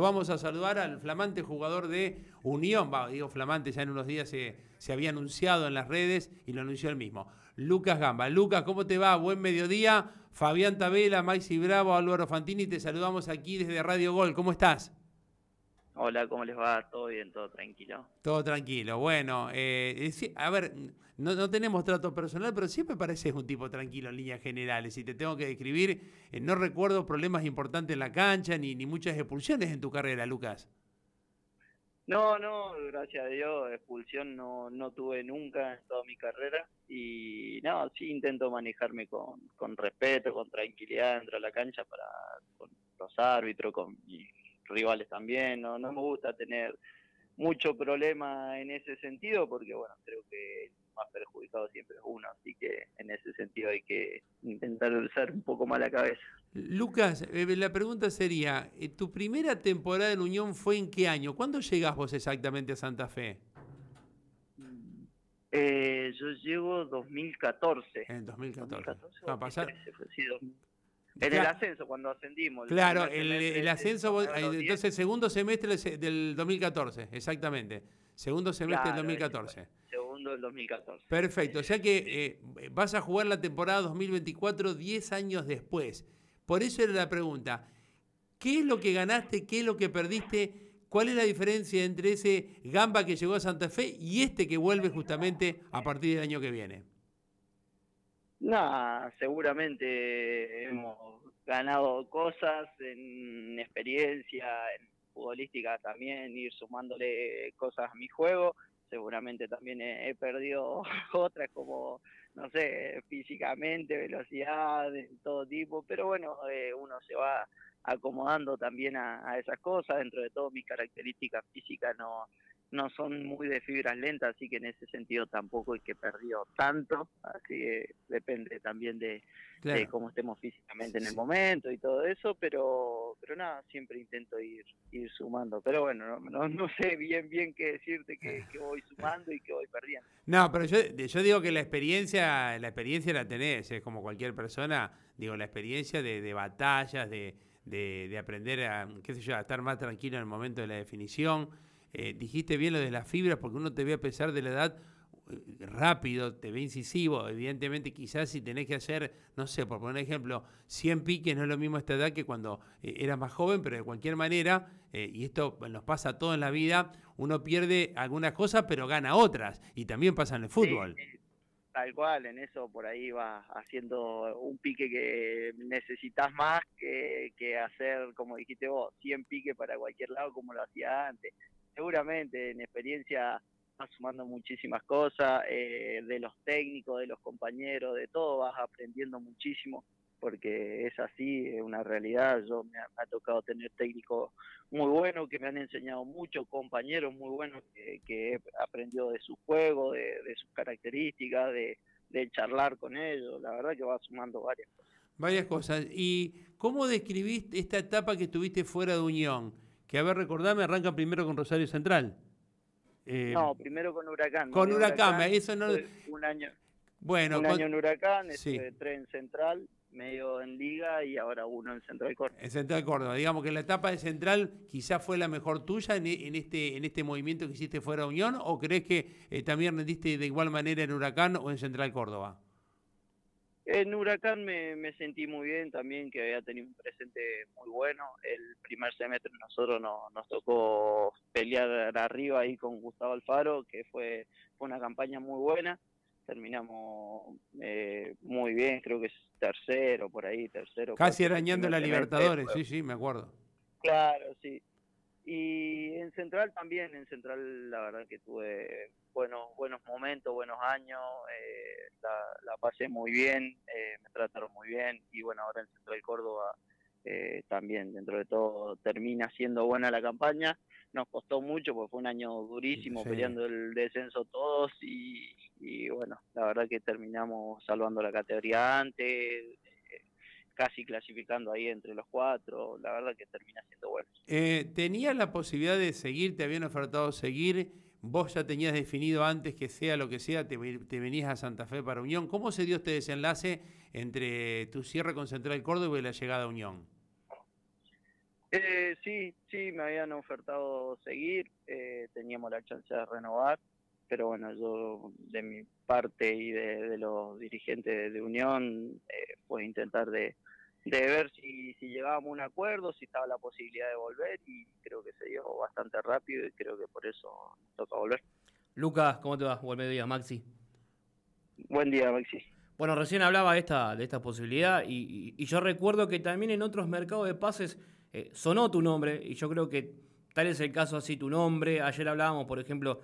Vamos a saludar al flamante jugador de Unión, va, digo flamante, ya en unos días se, se, había anunciado en las redes y lo anunció él mismo. Lucas Gamba. Lucas, ¿cómo te va? Buen mediodía. Fabián Tabela, Maxi Bravo, Álvaro Fantini, te saludamos aquí desde Radio Gol. ¿Cómo estás? Hola, ¿cómo les va? ¿Todo bien? ¿Todo tranquilo? Todo tranquilo. Bueno, eh, a ver, no, tenemos trato personal, pero siempre pareces un tipo tranquilo en líneas generales. Y te tengo que describir, eh, no recuerdo problemas importantes en la cancha ni, ni muchas expulsiones en tu carrera, Lucas. No, no, gracias a Dios, expulsión no, no tuve nunca en toda mi carrera y no, sí intento manejarme con, con respeto, con tranquilidad dentro de la cancha para con los árbitros, con mis rivales también, no, no me gusta tener mucho problema en ese sentido porque bueno, creo que más perjudicado siempre es uno, así que en ese sentido hay que intentar usar un poco más la cabeza. Lucas, eh, la pregunta sería, eh, ¿tu primera temporada en Unión fue en qué año? ¿Cuándo llegás vos exactamente a Santa Fe? Eh, yo llego 2014. En 2014. 2014 Va a pasar. En el ascenso, cuando ascendimos. Claro, el, ascenso, entonces segundo semestre del 2014, exactamente. Segundo semestre del 2014 del 2014. Perfecto, o sea que eh, vas a jugar la temporada 2024 10 años después. Por eso era la pregunta, ¿qué es lo que ganaste, qué es lo que perdiste? ¿Cuál es la diferencia entre ese Gamba que llegó a Santa Fe y este que vuelve justamente a partir del año que viene? No, seguramente hemos ganado cosas en experiencia, en futbolística también, ir sumándole cosas a mi juego. Seguramente también he, perdido otras como, no sé, físicamente, velocidad, de todo tipo, pero bueno, eh, uno se va acomodando también a, esas cosas, dentro de todo mis características físicas no, no son muy de fibras lentas, así que en ese sentido tampoco es que perdió tanto, así que depende también de, cómo estemos físicamente en el momento y todo eso, pero pero nada, siempre intento ir ir sumando, pero bueno, no, no, sé bien bien qué decirte que, voy sumando y que voy perdiendo. No, pero yo, yo digo que la experiencia, la experiencia la tenés, es como cualquier persona, digo, la experiencia de, de batallas, de, de, de aprender a, qué sé yo, a estar más tranquilo en el momento de la definición, eh, dijiste bien lo de las fibras, porque uno te ve a pesar de la edad eh, rápido, te ve incisivo. Evidentemente, quizás si tenés que hacer, no sé, por poner un ejemplo, 100 piques no es lo mismo a esta edad que cuando eh, eras más joven, pero de cualquier manera, y esto nos pasa todo en la vida, uno pierde algunas cosas, pero gana otras. Y también pasa en el fútbol. tal cual, en eso por ahí va haciendo un pique que necesitas más que, que hacer, como dijiste vos, 100 piques para cualquier lado como lo hacía antes seguramente en experiencia vas sumando muchísimas cosas, eh, de los técnicos, de los compañeros, de todo vas aprendiendo muchísimo, porque es así, es una realidad. Yo me ha, tocado tener técnicos muy buenos que me han enseñado mucho, compañeros muy buenos que, he aprendido de su juego, de, sus características, de, de charlar con ellos. La verdad que va sumando varias cosas. Varias cosas. ¿Y cómo describiste esta etapa que estuviste fuera de Unión? Que a ver, recordame, arranca primero con Rosario Central. Eh, no, primero con Huracán. Con Huracán, eso no... Un año, bueno, un año en Huracán, sí. tres en Central, medio en Liga y ahora uno en Central Córdoba. En Central Córdoba, digamos que la etapa de Central quizás fue la mejor tuya en, este, en este movimiento que hiciste fuera de Unión, o crees que eh, también rendiste de igual manera en Huracán o en Central Córdoba? En Huracán me, sentí muy bien también, que había tenido un presente muy bueno. El primer semestre nosotros nos tocó pelear arriba ahí con Gustavo Alfaro, que fue, fue una campaña muy buena. Terminamos eh, muy bien, creo que es tercero, por ahí, tercero. Casi arañando la Libertadores, sí, sí, me acuerdo. Claro, sí. Y en Central también, en Central la verdad que tuve buenos buenos momentos, buenos años, eh, la, pasé muy bien, eh, me trataron muy bien y bueno, ahora en Central Córdoba eh, también dentro de todo termina siendo buena la campaña. Nos costó mucho porque fue un año durísimo peleando el descenso todos y, y bueno, la verdad que terminamos salvando la categoría antes, casi clasificando ahí entre los cuatro, la verdad que termina siendo bueno. Eh, ¿Tenías la posibilidad de seguir, te habían ofertado seguir? Vos ya tenías definido antes que sea lo que sea, te, venías a Santa Fe para Unión. ¿Cómo se dio este desenlace entre tu cierre con Central Córdoba y la llegada a Unión? Eh, sí, sí, me habían ofertado seguir, eh, teníamos la chance de renovar, pero bueno, yo de mi parte y de, los dirigentes de Unión, eh, pues intentar de, de ver si, si llegábamos a un acuerdo, si estaba la posibilidad de volver y creo que se dio bastante rápido y creo que por eso toca volver. Lucas, ¿cómo te va? Buen mediodía, Maxi. Buen día, Maxi. Bueno, recién hablaba de esta, de esta posibilidad y, yo recuerdo que también en otros mercados de pases eh, sonó tu nombre y yo creo que tal es el caso así tu nombre. Ayer hablábamos, por ejemplo,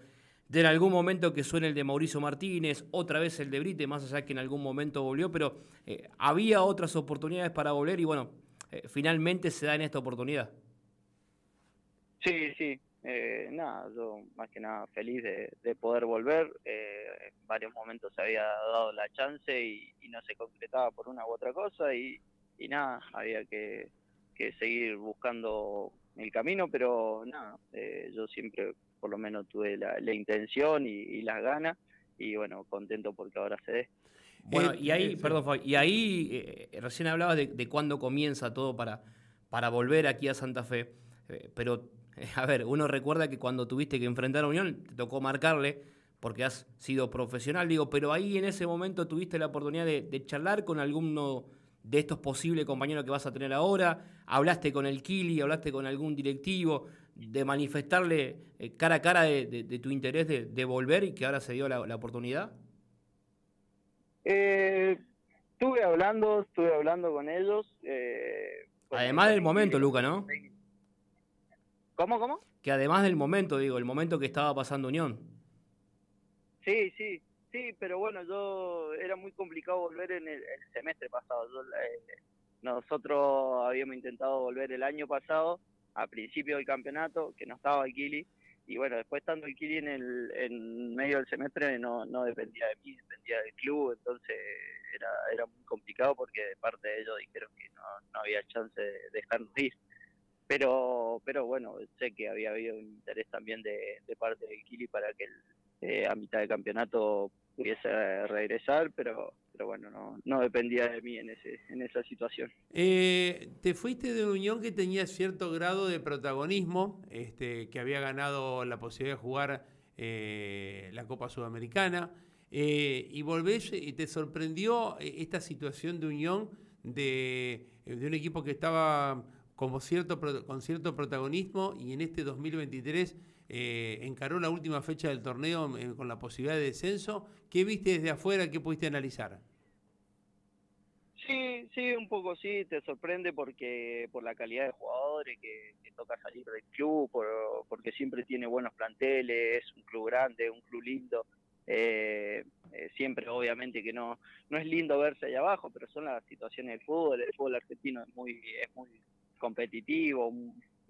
de en algún momento que suene el de Mauricio Martínez, otra vez el de Brite, más allá que en algún momento volvió, pero eh, había otras oportunidades para volver y bueno, eh, finalmente se da en esta oportunidad. Sí, sí, eh, nada, yo más que nada feliz de, poder volver. En varios momentos se había dado la chance y, no se concretaba por una u otra cosa y, nada, había que, seguir buscando el camino, pero nada, yo siempre por lo menos tuve la, intención y, las ganas y bueno, contento porque ahora se dé. Bueno, y ahí, perdón, y ahí recién hablabas de, de cuándo comienza todo para, para volver aquí a Santa Fe, pero a ver, uno recuerda que cuando tuviste que enfrentar a Unión, te tocó marcarle porque has sido profesional, digo, pero ahí en ese momento tuviste la oportunidad de, charlar con alguno de estos posibles compañeros que vas a tener ahora, hablaste con el Kili, hablaste con algún directivo, de manifestarle eh, cara a cara de, tu interés de, volver y que ahora se dio la, oportunidad? Eh, estuve hablando, estuve hablando con ellos. Eh, Además del momento, Luca, ¿no? ¿Cómo, cómo? Que además del momento, digo, el momento que estaba pasando Unión. Sí, sí, sí, pero bueno, yo era muy complicado volver en el, semestre pasado. Eh, nosotros habíamos intentado volver el año pasado, a principio del campeonato, que no estaba el Kili, y bueno, después estando el Kili en, el, en medio del semestre no, no dependía de mí, dependía del club, entonces era, era muy complicado porque de parte de ellos dijeron que no, no había chance de dejarnos ir. Pero pero bueno sé que había habido un interés también de, parte del Kili para que eh, a mitad de campeonato pudiese regresar pero pero bueno no, no dependía de mí en ese en esa situación. Eh, te fuiste de unión que tenía cierto grado de protagonismo este que había ganado la posibilidad de jugar eh, la Copa Sudamericana y volvés y te sorprendió esta situación de unión de, de un equipo que estaba como cierto, con cierto protagonismo y en este 2023 eh, encaró la última fecha del torneo eh, con la posibilidad de descenso. ¿Qué viste desde afuera? ¿Qué pudiste analizar? Sí, sí, un poco sí, te sorprende porque por la calidad de jugadores que, toca salir del club, porque siempre tiene buenos planteles, es un club grande, un club lindo. Eh, siempre obviamente que no no es lindo verse allá abajo, pero son las situaciones del fútbol, el fútbol argentino es muy es muy competitivo.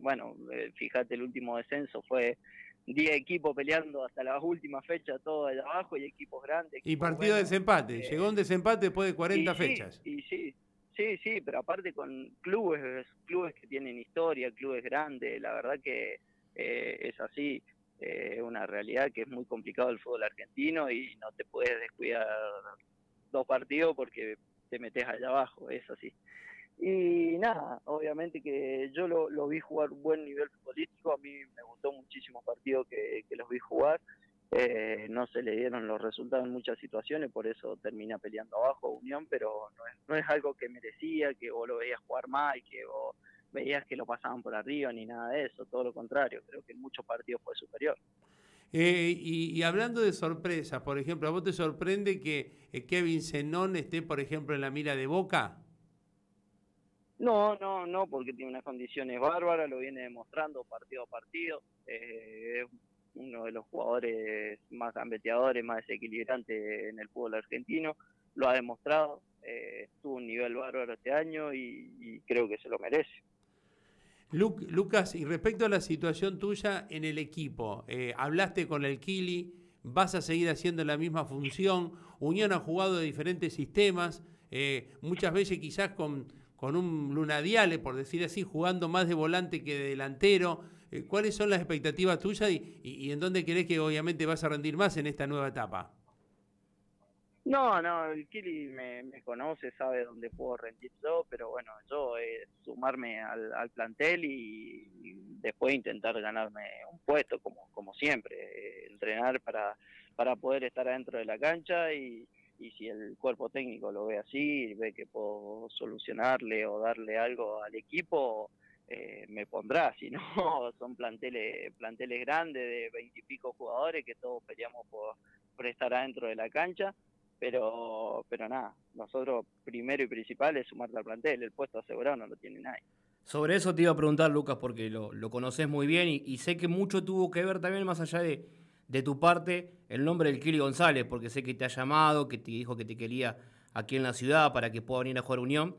Bueno, eh, fíjate, el último descenso fue 10 equipos peleando hasta las últimas fechas, todo allá abajo, y equipos grandes. y partido de desempate, eh, llegó un desempate después de 40 fechas. y sí, sí, sí, pero aparte con clubes, clubes que tienen historia, clubes grandes, la verdad que eh, es así. Es una realidad que es muy complicado el fútbol argentino y no te puedes descuidar dos partidos porque te metes allá abajo, es así. Y nada, obviamente que yo lo, vi jugar un buen nivel futbolístico, a mí me gustó muchísimo partido que, que los vi jugar, eh, no se le dieron los resultados en muchas situaciones, por eso termina peleando abajo Unión, pero no es, no es algo que merecía, que vos lo veías jugar mal, que vos veías que lo pasaban por arriba, ni nada de eso, todo lo contrario, creo que en muchos partidos fue superior. Eh, y, hablando de sorpresas, por ejemplo, ¿a vos te sorprende que eh, Kevin Zenón esté, por ejemplo, en la mira de Boca? No, no, no, porque tiene unas condiciones bárbaras, lo viene demostrando partido a partido. Eh, es uno de los jugadores más gambeteadores, más desequilibrantes en el fútbol argentino. Lo ha demostrado, eh, tuvo un nivel bárbaro este año y, creo que se lo merece. Lucas, y respecto a la situación tuya en el equipo, eh, hablaste con el Kili, vas a seguir haciendo la misma función. Unión ha jugado de diferentes sistemas, muchas veces quizás con con un Lunadiale, por decir así, jugando más de volante que de delantero. Eh, ¿Cuáles son las expectativas tuyas y, en dónde crees que obviamente vas a rendir más en esta nueva etapa? No, no, el Kili me, conoce, sabe dónde puedo rendir yo, pero bueno, yo es sumarme al, plantel y, después intentar ganarme un puesto, como, como siempre, eh, entrenar para, para poder estar adentro de la cancha y, y si el cuerpo técnico lo ve así, ve que puedo solucionarle o darle algo al equipo, eh, me pondrá, si no, son planteles, planteles grandes de veintipico jugadores que todos peleamos por, por estar adentro de la cancha pero pero nada, nosotros primero y principal es sumarte al plantel, el puesto asegurado no lo tiene nadie. Sobre eso te iba a preguntar, Lucas, porque lo, lo conoces muy bien y, sé que mucho tuvo que ver también, más allá de, de tu parte, el nombre del Kili González, porque sé que te ha llamado, que te dijo que te quería aquí en la ciudad para que pueda venir a jugar Unión,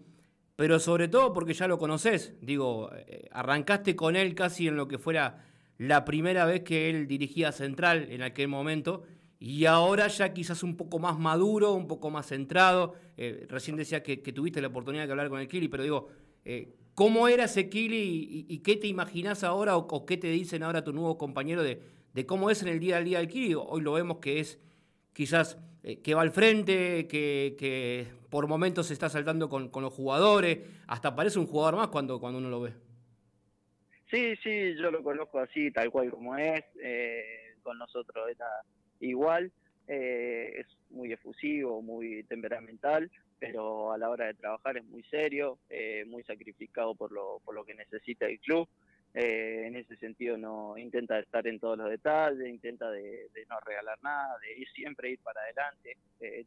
pero sobre todo porque ya lo conoces. Digo, eh, arrancaste con él casi en lo que fuera la primera vez que él dirigía Central en aquel momento y ahora ya quizás un poco más maduro, un poco más centrado. Eh, recién decía que, tuviste la oportunidad de hablar con el Kili, pero digo, eh, ¿cómo era ese Kili y, qué te imaginas ahora o, qué te dicen ahora tu nuevo compañero de, cómo es en el día a día del Kili? Hoy lo vemos que es quizás eh, que va al frente, que, por momentos se está saltando con, los jugadores, hasta parece un jugador más cuando, cuando uno lo ve. Sí, sí, yo lo conozco así, tal cual como es. con nosotros era igual, eh, es muy efusivo, muy temperamental, pero a la hora de trabajar es muy serio, eh, muy sacrificado por lo, por lo que necesita el club. Eh, en ese sentido no intenta estar en todos los detalles, intenta de, no regalar nada, de ir siempre ir para adelante.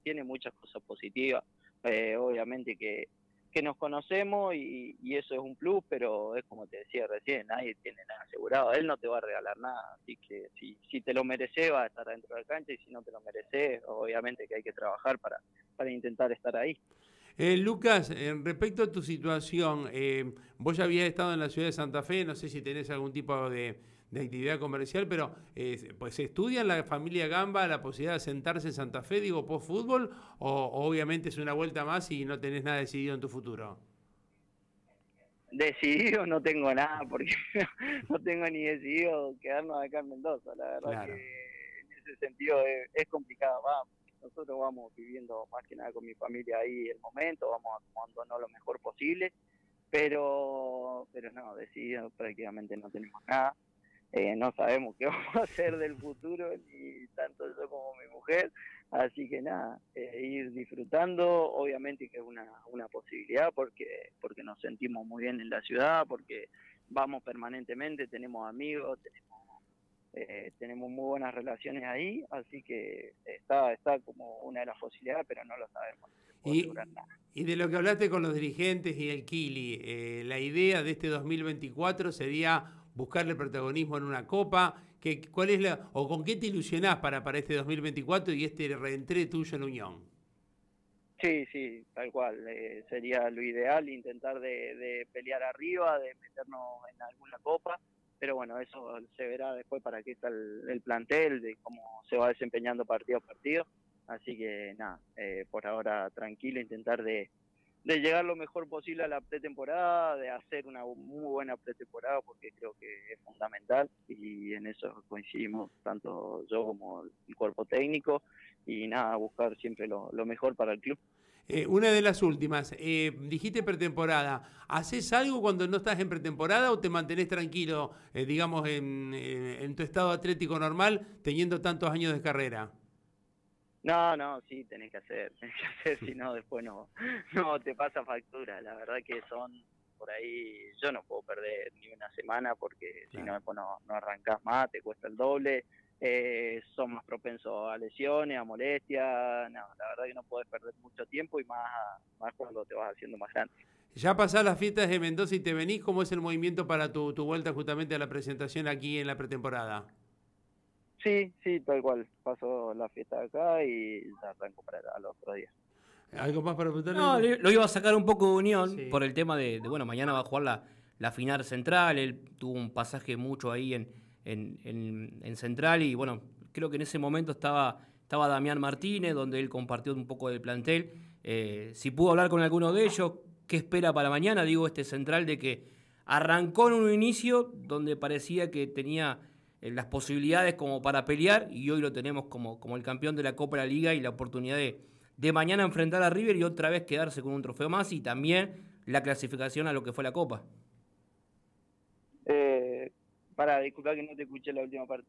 tiene muchas cosas positivas. obviamente que que nos conocemos y, eso es un plus, pero es como te decía recién, nadie tiene nada asegurado, él no te va a regalar nada, así que si, si te lo mereces va a estar dentro de la cancha y si no te lo mereces, obviamente que hay que trabajar para, para intentar estar ahí. Eh, Lucas, respecto a tu situación, eh, vos ya habías estado en la ciudad de Santa Fe, no sé si tenés algún tipo de de actividad comercial, pero eh, pues estudia en la familia Gamba la posibilidad de sentarse en Santa Fe, digo, post fútbol, o, obviamente es una vuelta más y no tenés nada decidido en tu futuro. Decidido no tengo nada, porque no tengo ni decidido quedarnos acá en Mendoza, la verdad que en ese sentido es, complicado, vamos. Nosotros vamos viviendo más que nada con mi familia ahí el momento, vamos acomodándonos lo mejor posible, pero pero no, decidido prácticamente no tenemos nada. Eh, no sabemos qué vamos a hacer del futuro, ni tanto yo como mi mujer, así que nada, eh, ir disfrutando, obviamente que es una, una posibilidad porque, porque nos sentimos muy bien en la ciudad, porque vamos permanentemente, tenemos amigos, tenemos, eh, tenemos muy buenas relaciones ahí, así que está, está como una de las posibilidades, pero no lo sabemos. Y, y, de lo que hablaste con los dirigentes y el Kili, la idea de este 2024 sería buscarle protagonismo en una copa? ¿Qué, ¿Cuál es la, o con qué te ilusionás para, para este 2024 y este reentré tuyo en Unión? Sí, sí, tal cual. Eh, sería lo ideal intentar de, pelear arriba, de meternos en alguna copa, pero bueno, eso se verá después para qué está el, plantel, de cómo se va desempeñando partido a partido. Así que nada, eh, por ahora tranquilo, intentar de, de llegar lo mejor posible a la pretemporada, de hacer una muy buena pretemporada, porque creo que es fundamental y en eso coincidimos tanto yo como el cuerpo técnico y nada, buscar siempre lo, mejor para el club. Eh, una de las últimas, eh, dijiste pretemporada, ¿haces algo cuando no estás en pretemporada o te mantenés tranquilo, eh, digamos, en, en tu estado atlético normal, teniendo tantos años de carrera? No, no, sí, tenés que hacer, tenés que hacer, si no, después no, no te pasa factura. La verdad que son por ahí, yo no puedo perder ni una semana porque si no, después no, no arrancás más, te cuesta el doble. Son más propensos a lesiones, a molestias. No, la verdad que no puedes perder mucho tiempo y más, más cuando te vas haciendo más grande. Ya pasás las fiestas de Mendoza y te venís, ¿cómo es el movimiento para tu, tu vuelta justamente a la presentación aquí en la pretemporada? Sí, sí, tal cual. Paso la fiesta acá y ya arranco para el otro día. ¿Algo más para preguntarle? No, lo iba a sacar un poco de unión por el tema de, bueno, mañana va a jugar la, la, final central. Él tuvo un pasaje mucho ahí en, en, en, central y bueno, creo que en ese momento estaba, estaba Damián Martínez, donde él compartió un poco del plantel. Eh, si pudo hablar con alguno de ellos, ¿qué espera para mañana? Digo, este central de que arrancó en un inicio donde parecía que tenía eh, las posibilidades como para pelear y hoy lo tenemos como, como el campeón de la Copa de la Liga y la oportunidad de, de mañana enfrentar a River y otra vez quedarse con un trofeo más y también la clasificación a lo que fue la Copa. Eh, para, disculpar que no te escuché la última parte.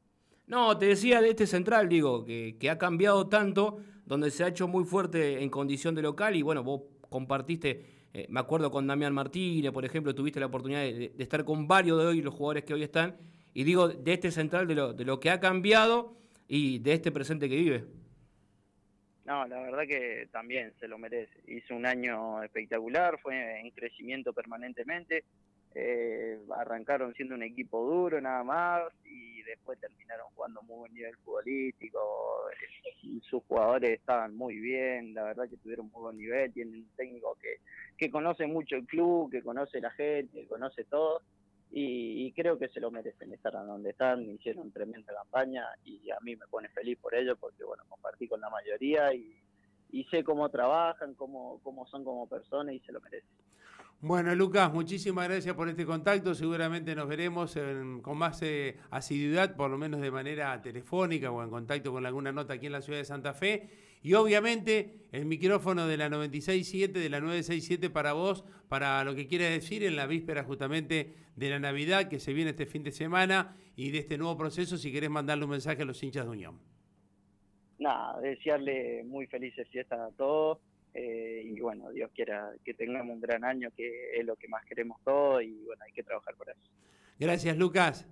No, te decía de este central, digo, que, que, ha cambiado tanto, donde se ha hecho muy fuerte en condición de local y bueno, vos compartiste, eh, me acuerdo con Damián Martínez, por ejemplo, tuviste la oportunidad de, de, estar con varios de hoy, los jugadores que hoy están, y digo, de este central, de lo, de lo que ha cambiado y de este presente que vive. No, la verdad que también se lo merece. Hizo un año espectacular, fue en crecimiento permanentemente. Eh, arrancaron siendo un equipo duro nada más y después terminaron jugando muy buen nivel futbolístico. Sus jugadores estaban muy bien, la verdad que tuvieron muy buen nivel. Tienen un técnico que, que conoce mucho el club, que conoce la gente, que conoce todo y, creo que se lo merecen estar donde están, hicieron tremenda campaña y a mí me pone feliz por ello porque bueno, compartí con la mayoría y, sé cómo trabajan, cómo, cómo son como personas y se lo merecen. Bueno, Lucas, muchísimas gracias por este contacto. Seguramente nos veremos con más eh, asiduidad, por lo menos de manera telefónica o en contacto con alguna nota aquí en la ciudad de Santa Fe. Y obviamente el micrófono de la 96.7, de la 967 para vos, para lo que quieras decir en la víspera justamente de la Navidad que se viene este fin de semana y de este nuevo proceso, si querés mandarle un mensaje a los hinchas de Unión. Nada, desearle muy felices fiestas a todos eh, y bueno, Dios quiera que tengamos un gran año, que es lo que más queremos todos y bueno, hay que trabajar por eso. Gracias, Lucas.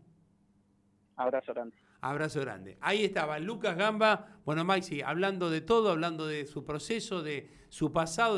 Abrazo grande. Abrazo grande. Ahí estaba Lucas Gamba. Bueno, Maxi, hablando de todo, hablando de su proceso, de su pasado.